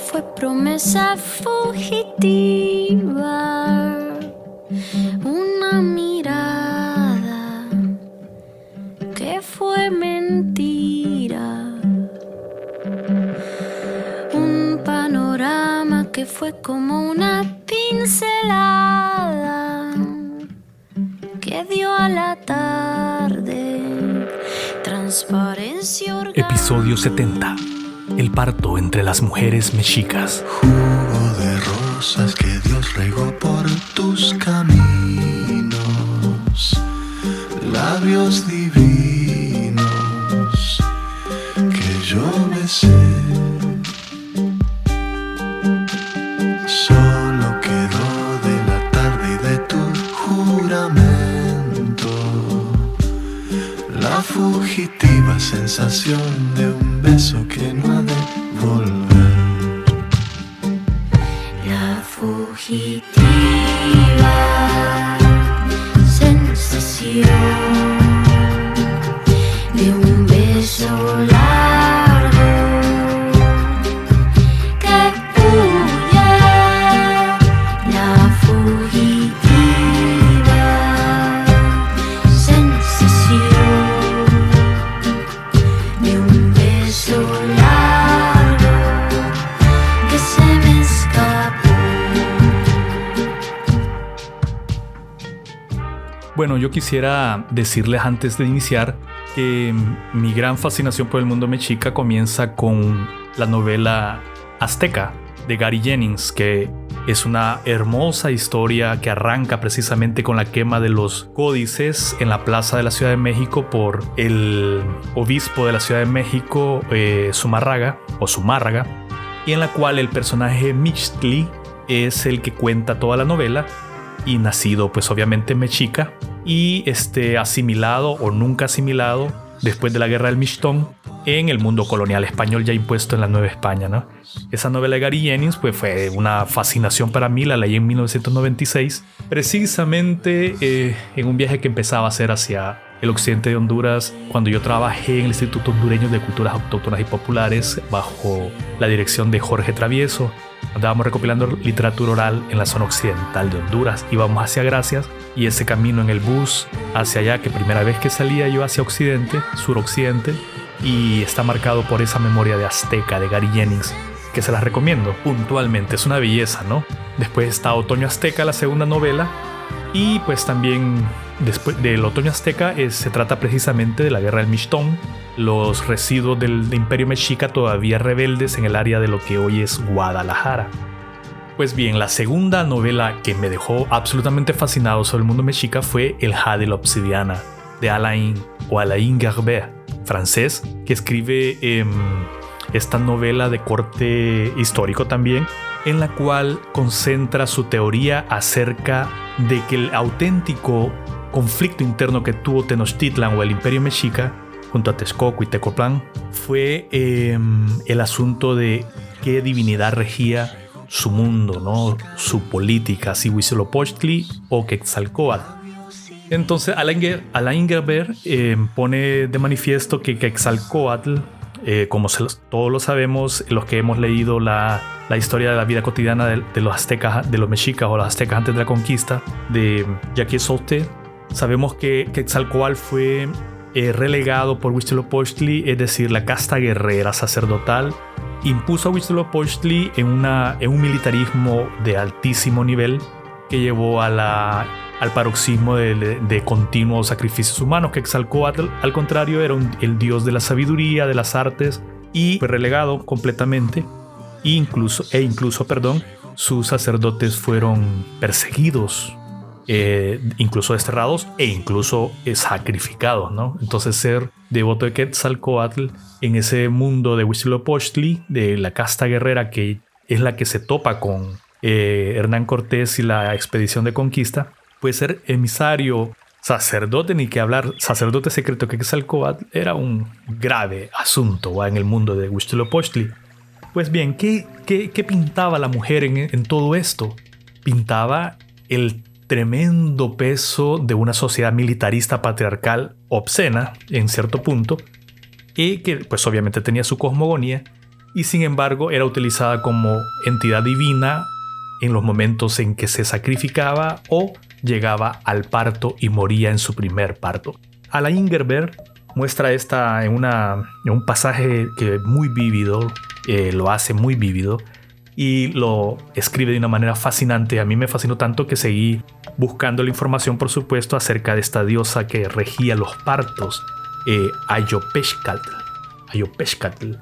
Fue promesa fugitiva. Una mirada que fue mentira. Un panorama que fue como una pincelada que dio a la tarde transparencia orgánica. Episodio 70. El parto entre las mujeres mexicas. Jugo de rosas que Dios regó por tus caminos. Labios divinos que yo besé. Solo quedó de la tarde y de tu juramento. La fugitiva sensación de un beso Bueno, yo quisiera decirles antes de iniciar que mi gran fascinación por el mundo mexica comienza con la novela Azteca de Gary Jennings, que es una hermosa historia que arranca precisamente con la quema de los códices en la plaza de la Ciudad de México por el obispo de la Ciudad de México, eh, Zumárraga, o Zumárraga, y en la cual el personaje Mixtli es el que cuenta toda la novela y nacido pues obviamente mexica y este asimilado o nunca asimilado después de la guerra del Mixtón en el mundo colonial español ya impuesto en la Nueva España, ¿no? Esa novela de Gary Jennings pues fue una fascinación para mí, la leí en 1996, precisamente eh, en un viaje que empezaba a hacer hacia el occidente de Honduras cuando yo trabajé en el Instituto Hondureño de Culturas Autóctonas y Populares bajo la dirección de Jorge Travieso. Andábamos recopilando literatura oral en la zona occidental de Honduras. Íbamos hacia Gracias y ese camino en el bus hacia allá, que primera vez que salía yo hacia occidente, suroccidente, y está marcado por esa memoria de Azteca de Gary Jennings, que se las recomiendo puntualmente. Es una belleza, ¿no? Después está Otoño Azteca, la segunda novela, y pues también después del Otoño Azteca se trata precisamente de la guerra del Mixtón, los residuos del Imperio Mexica todavía rebeldes en el área de lo que hoy es Guadalajara. Pues bien, la segunda novela que me dejó absolutamente fascinado sobre el mundo mexica fue El Jade y la Obsidiana, de Alain o Alain Gerber, francés, que escribe em, esta novela de corte histórico también, en la cual concentra su teoría acerca de que el auténtico conflicto interno que tuvo Tenochtitlan o el Imperio Mexica junto a Texcoco y Tecoplan fue em, el asunto de qué divinidad regía su mundo, ¿no? su política, si Huitzilopochtli o Quetzalcóatl. Entonces Alain, Alain Gerber eh, pone de manifiesto que Quetzalcóatl, eh, como se los- todos lo sabemos, los que hemos leído la, la historia de la vida cotidiana de, de los aztecas, de los mexicas o los aztecas antes de la conquista, de Jacques Sauté, sabemos que Quetzalcóatl fue eh, relegado por Huitzilopochtli, es decir, la casta guerrera sacerdotal, impuso a Huitzilopochtli en, una, en un militarismo de altísimo nivel que llevó al paroxismo de, de, continuos sacrificios humanos, que Exalcoatl, al contrario, era el dios de la sabiduría, de las artes, y fue relegado completamente, e incluso, e incluso perdón, sus sacerdotes fueron perseguidos, eh, incluso desterrados e incluso eh, sacrificados, ¿no? Entonces ser devoto de Quetzalcoatl en ese mundo de Huitzilopochtli, de la casta guerrera que es la que se topa con eh, Hernán Cortés y la expedición de conquista, puede ser emisario, sacerdote, ni que hablar, sacerdote secreto que Quetzalcoatl era un grave asunto en el mundo de Huitzilopochtli. Pues bien, ¿qué, qué, pintaba la mujer en, en todo esto? Pintaba el tremendo peso de una sociedad militarista patriarcal obscena en cierto punto y que pues obviamente tenía su cosmogonía y sin embargo era utilizada como entidad divina en los momentos en que se sacrificaba o llegaba al parto y moría en su primer parto. Alain Gerber muestra esta en un pasaje que muy vívido, eh, lo hace muy vívido y lo escribe de una manera fascinante. A mí me fascinó tanto que seguí buscando la información, por supuesto, acerca de esta diosa que regía los partos, eh, Ayopeshkatl. Ayopeshkatl.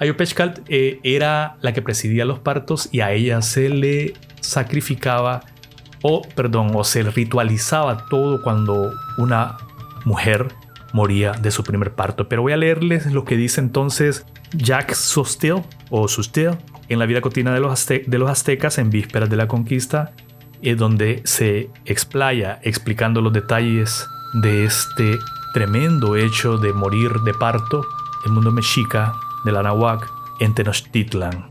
Ayopeshkatl eh, era la que presidía los partos y a ella se le sacrificaba o, perdón, o se ritualizaba todo cuando una mujer moría de su primer parto. Pero voy a leerles lo que dice entonces Jacques Sostel o Sustel en la vida cotidiana de los, de los aztecas en vísperas de la conquista, es donde se explaya explicando los detalles de este tremendo hecho de morir de parto el mundo mexica de la Nahuac en Tenochtitlan.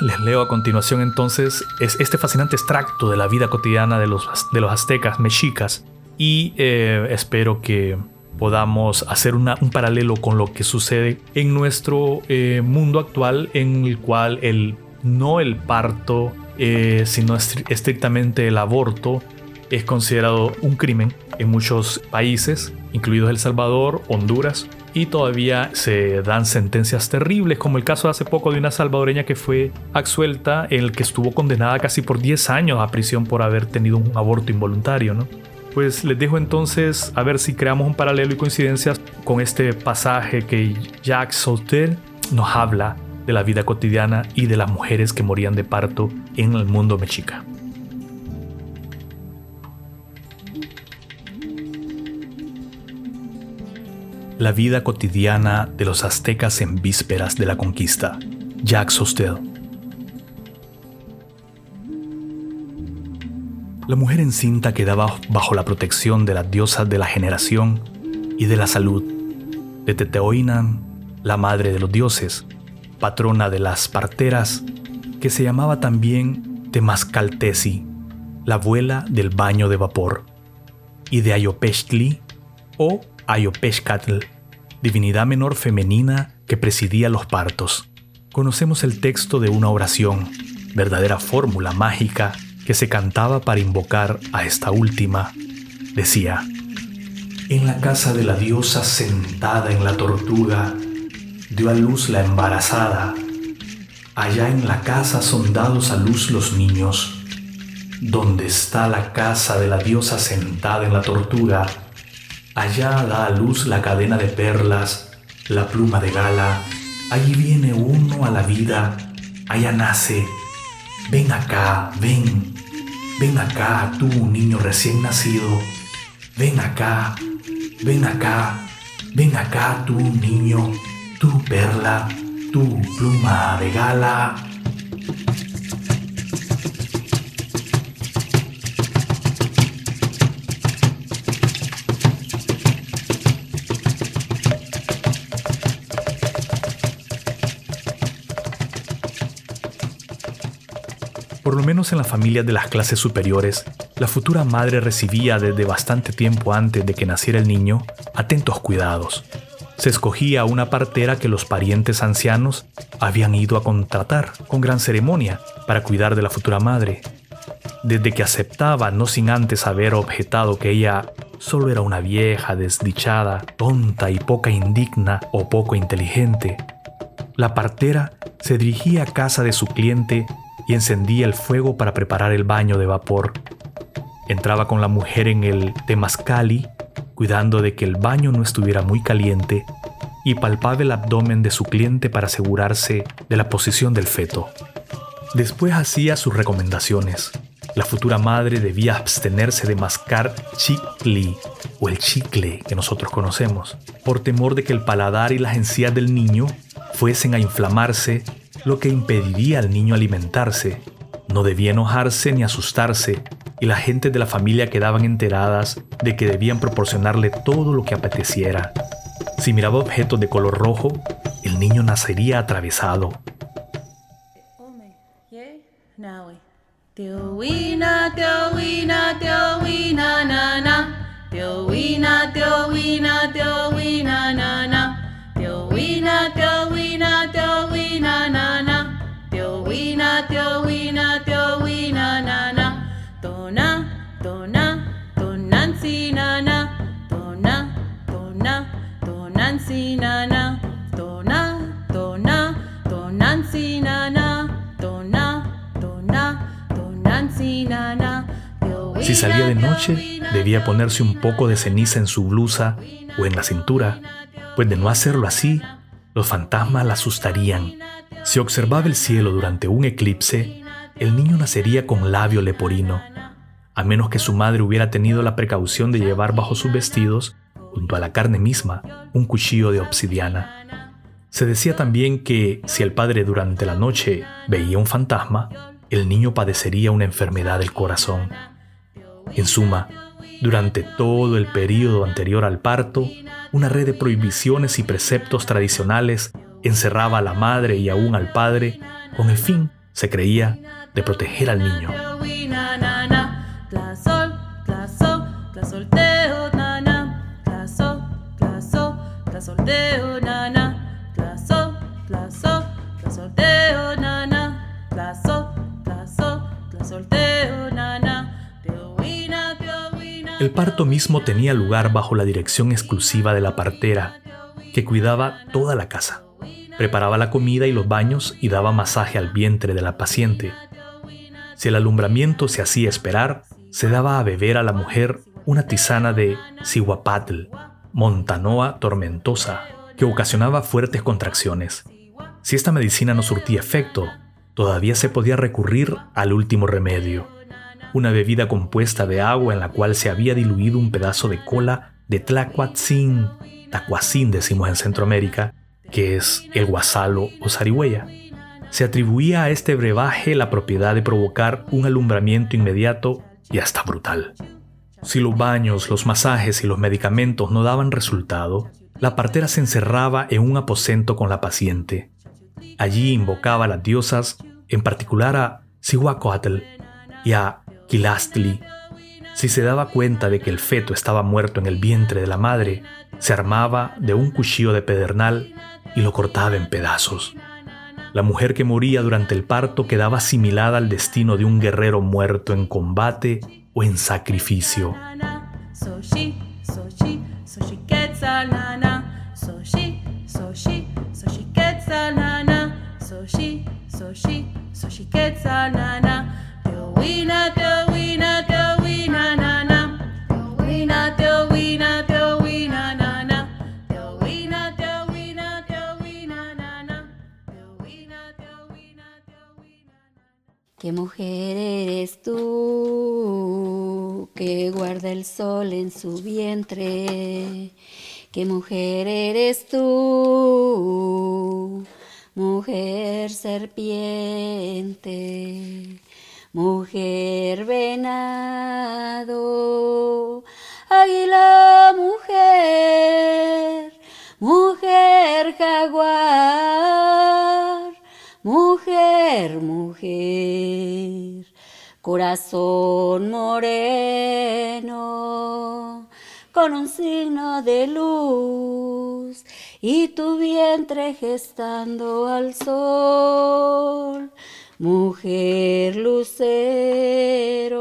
Les leo a continuación entonces es este fascinante extracto de la vida cotidiana de los, de los aztecas mexicas y eh, espero que podamos hacer un paralelo con lo que sucede en nuestro eh, mundo actual en el cual el, no el parto, eh, sino estrictamente el aborto es considerado un crimen en muchos países, incluidos El Salvador, Honduras, y todavía se dan sentencias terribles, como el caso hace poco de una salvadoreña que fue absuelta, en el que estuvo condenada casi por 10 años a prisión por haber tenido un aborto involuntario, ¿no? Pues les dejo entonces a ver si creamos un paralelo y coincidencias con este pasaje que Jacques Sauter nos habla de la vida cotidiana y de las mujeres que morían de parto en el mundo mexica. La vida cotidiana de los aztecas en vísperas de la conquista. Jacques Sauter. La mujer encinta quedaba bajo la protección de las diosas de la generación y de la salud, de Teteoinan, la madre de los dioses, patrona de las parteras, que se llamaba también Temascaltesi, la abuela del baño de vapor, y de Ayopeshtli o Ayopeshkatl, divinidad menor femenina que presidía los partos. Conocemos el texto de una oración, verdadera fórmula mágica que se cantaba para invocar a esta última, decía, En la casa de la diosa sentada en la tortuga, dio a luz la embarazada. Allá en la casa son dados a luz los niños. Donde está la casa de la diosa sentada en la tortuga, allá da a luz la cadena de perlas, la pluma de gala, allí viene uno a la vida, allá nace. Ven acá, ven, ven acá, tú niño recién nacido, ven acá, ven acá, ven acá, tú niño tu perla, tu pluma de gala. En las familias de las clases superiores, la futura madre recibía desde bastante tiempo antes de que naciera el niño atentos cuidados, se escogía una partera que los parientes ancianos habían ido a contratar con gran ceremonia para cuidar de la futura madre. Desde que aceptaba, no sin antes haber objetado que ella solo era una vieja desdichada, tonta y poca indigna o poco inteligente, la partera se dirigía a casa de su cliente y encendía el fuego para preparar el baño de vapor. Entraba con la mujer en el temazcali, cuidando de que el baño no estuviera muy caliente, y palpaba el abdomen de su cliente para asegurarse de la posición del feto. Después hacía sus recomendaciones. La futura madre debía abstenerse de mascar chicle o el chicle que nosotros conocemos, por temor de que el paladar y las encías del niño fuesen a inflamarse, lo que impediría al niño alimentarse. No debía enojarse ni asustarse, y la gente de la familia quedaban enteradas de que debían proporcionarle todo lo que apeteciera. Si miraba objetos de color rojo, el niño nacería atravesado. Si salía de noche, debía ponerse un poco de ceniza en su blusa o en la cintura, pues de no hacerlo así, los fantasmas la asustarían. Si observaba el cielo durante un eclipse, el niño nacería con labio leporino, a menos que su madre hubiera tenido la precaución de llevar bajo sus vestidos, junto a la carne misma, un cuchillo de obsidiana. Se decía también que si el padre durante la noche veía un fantasma, el niño padecería una enfermedad del corazón. En suma, durante todo el periodo anterior al parto, una red de prohibiciones y preceptos tradicionales encerraba a la madre y aún al padre con el fin, se creía, de proteger al niño. El parto mismo tenía lugar bajo la dirección exclusiva de la partera, que cuidaba toda la casa. Preparaba la comida y los baños y daba masaje al vientre de la paciente. Si el alumbramiento se hacía esperar, se daba a beber a la mujer una tisana de cihuapatl, montanoa tormentosa, que ocasionaba fuertes contracciones. Si esta medicina no surtía efecto, todavía se podía recurrir al último remedio, una bebida compuesta de agua en la cual se había diluido un pedazo de cola de tlacuatzin, tacuacín decimos en Centroamérica, que es el guasalo o zarigüeya. Se atribuía a este brebaje la propiedad de provocar un alumbramiento inmediato y hasta brutal. Si los baños, los masajes y los medicamentos no daban resultado, la partera se encerraba en un aposento con la paciente. Allí invocaba a las diosas, en particular a Cihuacóatl y a Quilastli. Si se daba cuenta de que el feto estaba muerto en el vientre de la madre, se armaba de un cuchillo de pedernal y lo cortaba en pedazos. La mujer que moría durante el parto quedaba asimilada al destino de un guerrero muerto en combate o en sacrificio. ¿Qué mujer eres tú que guarda el sol en su vientre? ¿Qué mujer eres tú? Mujer serpiente, mujer venado, águila mujer, mujer jaguar Mujer, corazón moreno, con un signo de luz y tu vientre gestando al sol. Mujer lucero,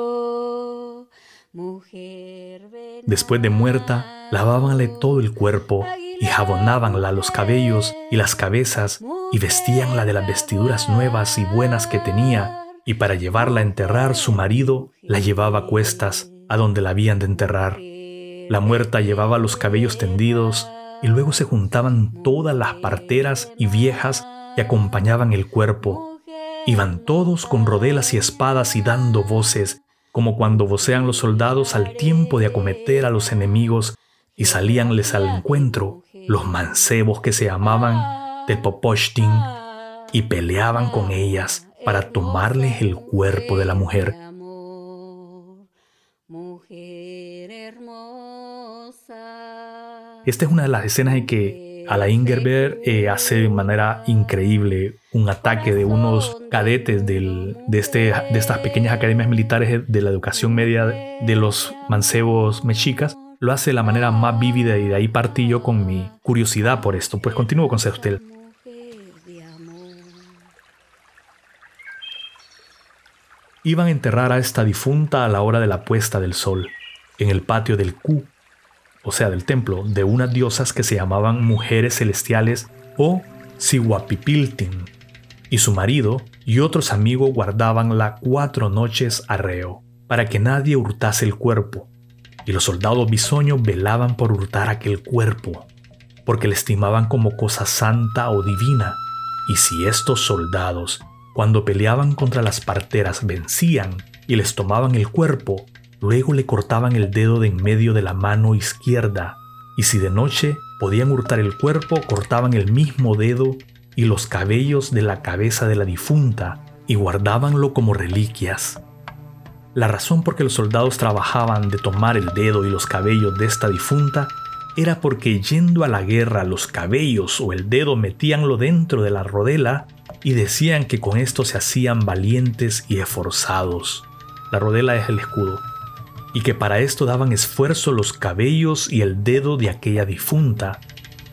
mujer. Después de muerta, lavábanle todo el cuerpo y jabonábanla los cabellos y las cabezas y vestíanla de las vestiduras nuevas y buenas que tenía y para llevarla a enterrar su marido la llevaba a cuestas a donde la habían de enterrar. La muerta llevaba los cabellos tendidos y luego se juntaban todas las parteras y viejas que acompañaban el cuerpo. Iban todos con rodelas y espadas y dando voces, como cuando vocean los soldados al tiempo de acometer a los enemigos y salíanles al encuentro los mancebos que se llamaban Tepopochtin y peleaban con ellas para tomarles el cuerpo de la mujer. Esta es una de las escenas en que Alain Gerber eh, hace de manera increíble un ataque de unos cadetes de, este, de estas pequeñas academias militares de la educación media de los mancebos mexicas. Lo hace de la manera más vívida y de ahí partí yo con mi curiosidad por esto. Pues continúo con usted. Iban a enterrar a esta difunta a la hora de la puesta del sol, en el patio del Q, o sea, del templo, de unas diosas que se llamaban mujeres celestiales o Siwapipiltin, y su marido y otros amigos guardabanla cuatro noches arreo, para que nadie hurtase el cuerpo, y los soldados bisoños velaban por hurtar aquel cuerpo, porque le estimaban como cosa santa o divina, y si estos soldados, cuando peleaban contra las parteras, vencían y les tomaban el cuerpo, Luego le cortaban el dedo de en medio de la mano izquierda, y si de noche podían hurtar el cuerpo, cortaban el mismo dedo y los cabellos de la cabeza de la difunta y guardábanlo como reliquias. La razón por que los soldados trabajaban de tomar el dedo y los cabellos de esta difunta era porque yendo a la guerra los cabellos o el dedo metíanlo dentro de la rodela y decían que con esto se hacían valientes y esforzados. La rodela es el escudo y que para esto daban esfuerzo los cabellos y el dedo de aquella difunta,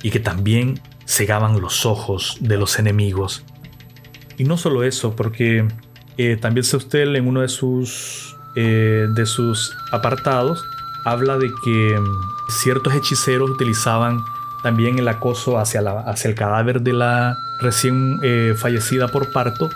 y que también cegaban los ojos de los enemigos. Y no solo eso, porque eh, también usted en uno de sus, eh, de sus apartados, habla de que mm, ciertos hechiceros utilizaban también el acoso hacia, hacia el cadáver de la recién eh, fallecida por parto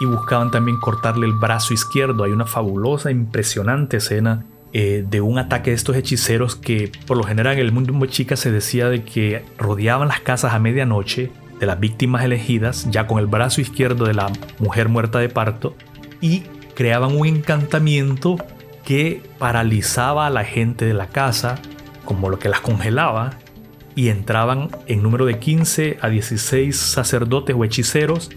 y buscaban también cortarle el brazo izquierdo. Hay una fabulosa, impresionante escena eh, de un ataque de estos hechiceros que por lo general en el mundo muy chica se decía de que rodeaban las casas a medianoche de las víctimas elegidas ya con el brazo izquierdo de la mujer muerta de parto y creaban un encantamiento que paralizaba a la gente de la casa como lo que las congelaba y entraban en número de 15 a 16 sacerdotes o hechiceros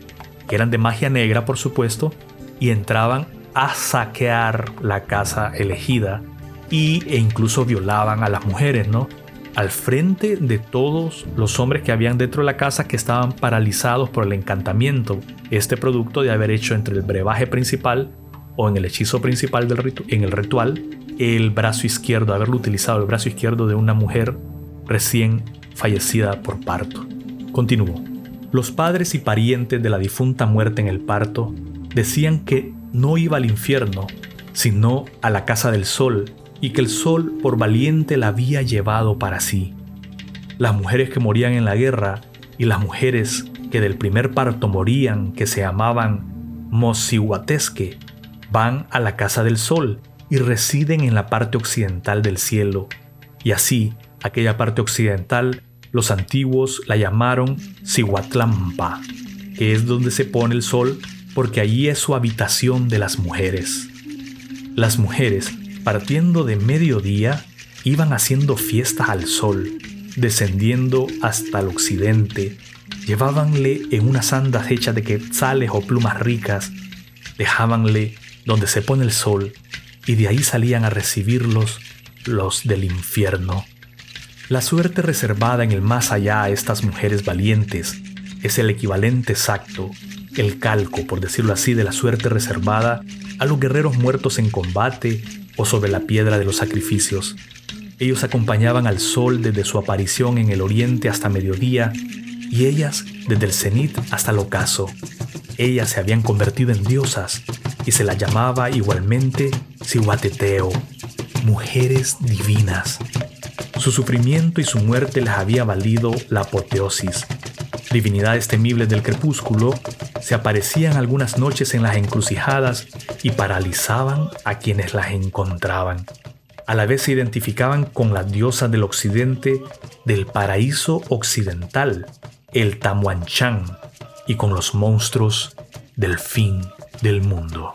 que eran de magia negra por supuesto y entraban a saquear la casa elegida y, e incluso violaban a las mujeres, ¿no? Al frente de todos los hombres que habían dentro de la casa que estaban paralizados por el encantamiento, este producto de haber hecho entre el brebaje principal o en el hechizo principal del en el ritual el brazo izquierdo, haberlo utilizado el brazo izquierdo de una mujer recién fallecida por parto. Continúo. Los padres y parientes de la difunta muerte en el parto decían que no iba al infierno, sino a la casa del sol, y que el sol por valiente la había llevado para sí. Las mujeres que morían en la guerra y las mujeres que del primer parto morían, que se llamaban Mosihuatesque, van a la casa del sol y residen en la parte occidental del cielo. Y así, aquella parte occidental, los antiguos la llamaron Cihuatlampa, que es donde se pone el sol porque allí es su habitación de las mujeres. Las mujeres, partiendo de mediodía, iban haciendo fiestas al sol, descendiendo hasta el occidente. Llevábanle en unas andas hechas de quetzales o plumas ricas, dejábanle donde se pone el sol, y de ahí salían a recibirlos los del infierno. La suerte reservada en el más allá a estas mujeres valientes es el equivalente exacto el calco, por decirlo así, de la suerte reservada a los guerreros muertos en combate o sobre la piedra de los sacrificios. Ellos acompañaban al sol desde su aparición en el oriente hasta mediodía y ellas desde el cenit hasta el ocaso. Ellas se habían convertido en diosas y se las llamaba igualmente Sihuateteo, mujeres divinas. Su sufrimiento y su muerte les había valido la apoteosis, divinidades temibles del crepúsculo, se aparecían algunas noches en las encrucijadas y paralizaban a quienes las encontraban. A la vez se identificaban con las diosas del occidente del paraíso occidental, el Tamuanchan, y con los monstruos del fin del mundo.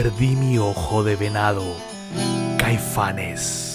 Perdí mi ojo de venado. Caifanes.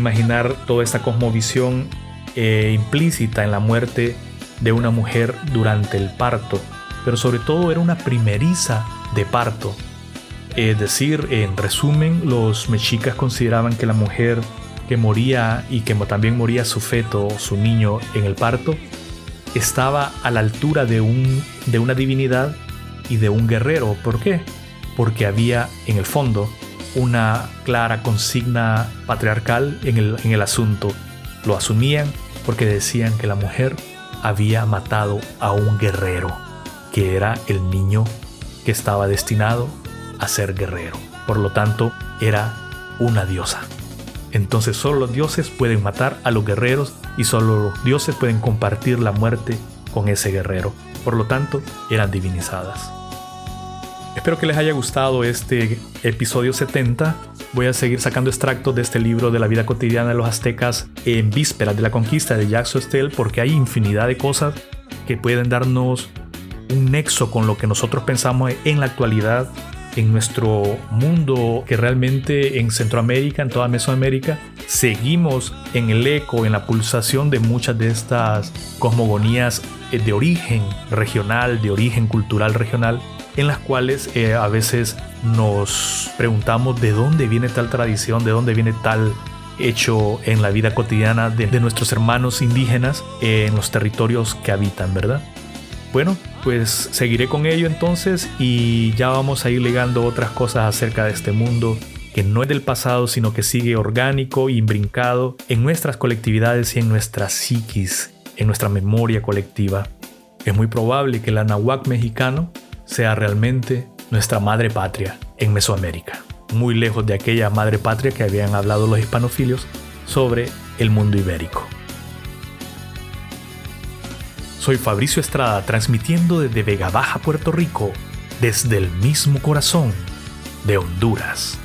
Imaginar toda esta cosmovisión eh, implícita en la muerte de una mujer durante el parto, pero sobre todo era una primeriza de parto. Es decir, en resumen, los mexicas consideraban que la mujer que moría y que también moría su feto su niño en el parto, estaba a la altura de, un, de una divinidad y de un guerrero. ¿Por qué? Porque había en el fondo una clara consigna patriarcal en el, en el asunto. Lo asumían porque decían que la mujer había matado a un guerrero, que era el niño que estaba destinado a ser guerrero. Por lo tanto, era una diosa. Entonces solo los dioses pueden matar a los guerreros y solo los dioses pueden compartir la muerte con ese guerrero. Por lo tanto, eran divinizadas. Espero que les haya gustado este episodio 70. Voy a seguir sacando extractos de este libro de la vida cotidiana de los aztecas en vísperas de la conquista de Jacques Sostel porque hay infinidad de cosas que pueden darnos un nexo con lo que nosotros pensamos en la actualidad en nuestro mundo que realmente en Centroamérica, en toda Mesoamérica, seguimos en el eco, en la pulsación de muchas de estas cosmogonías de origen regional, de origen cultural regional, en las cuales eh, a veces nos preguntamos de dónde viene tal tradición, de dónde viene tal hecho en la vida cotidiana de, nuestros hermanos indígenas en los territorios que habitan, ¿verdad? Bueno, pues seguiré con ello entonces y ya vamos a ir ligando otras cosas acerca de este mundo que no es del pasado, sino que sigue orgánico y imbrincado en nuestras colectividades y en nuestra psiquis, en nuestra memoria colectiva. Es muy probable que el anahuac mexicano sea realmente nuestra madre patria en Mesoamérica, muy lejos de aquella madre patria que habían hablado los hispanofilios sobre el mundo ibérico. Soy Fabricio Estrada transmitiendo desde Vega Baja, Puerto Rico, desde el mismo corazón de Honduras.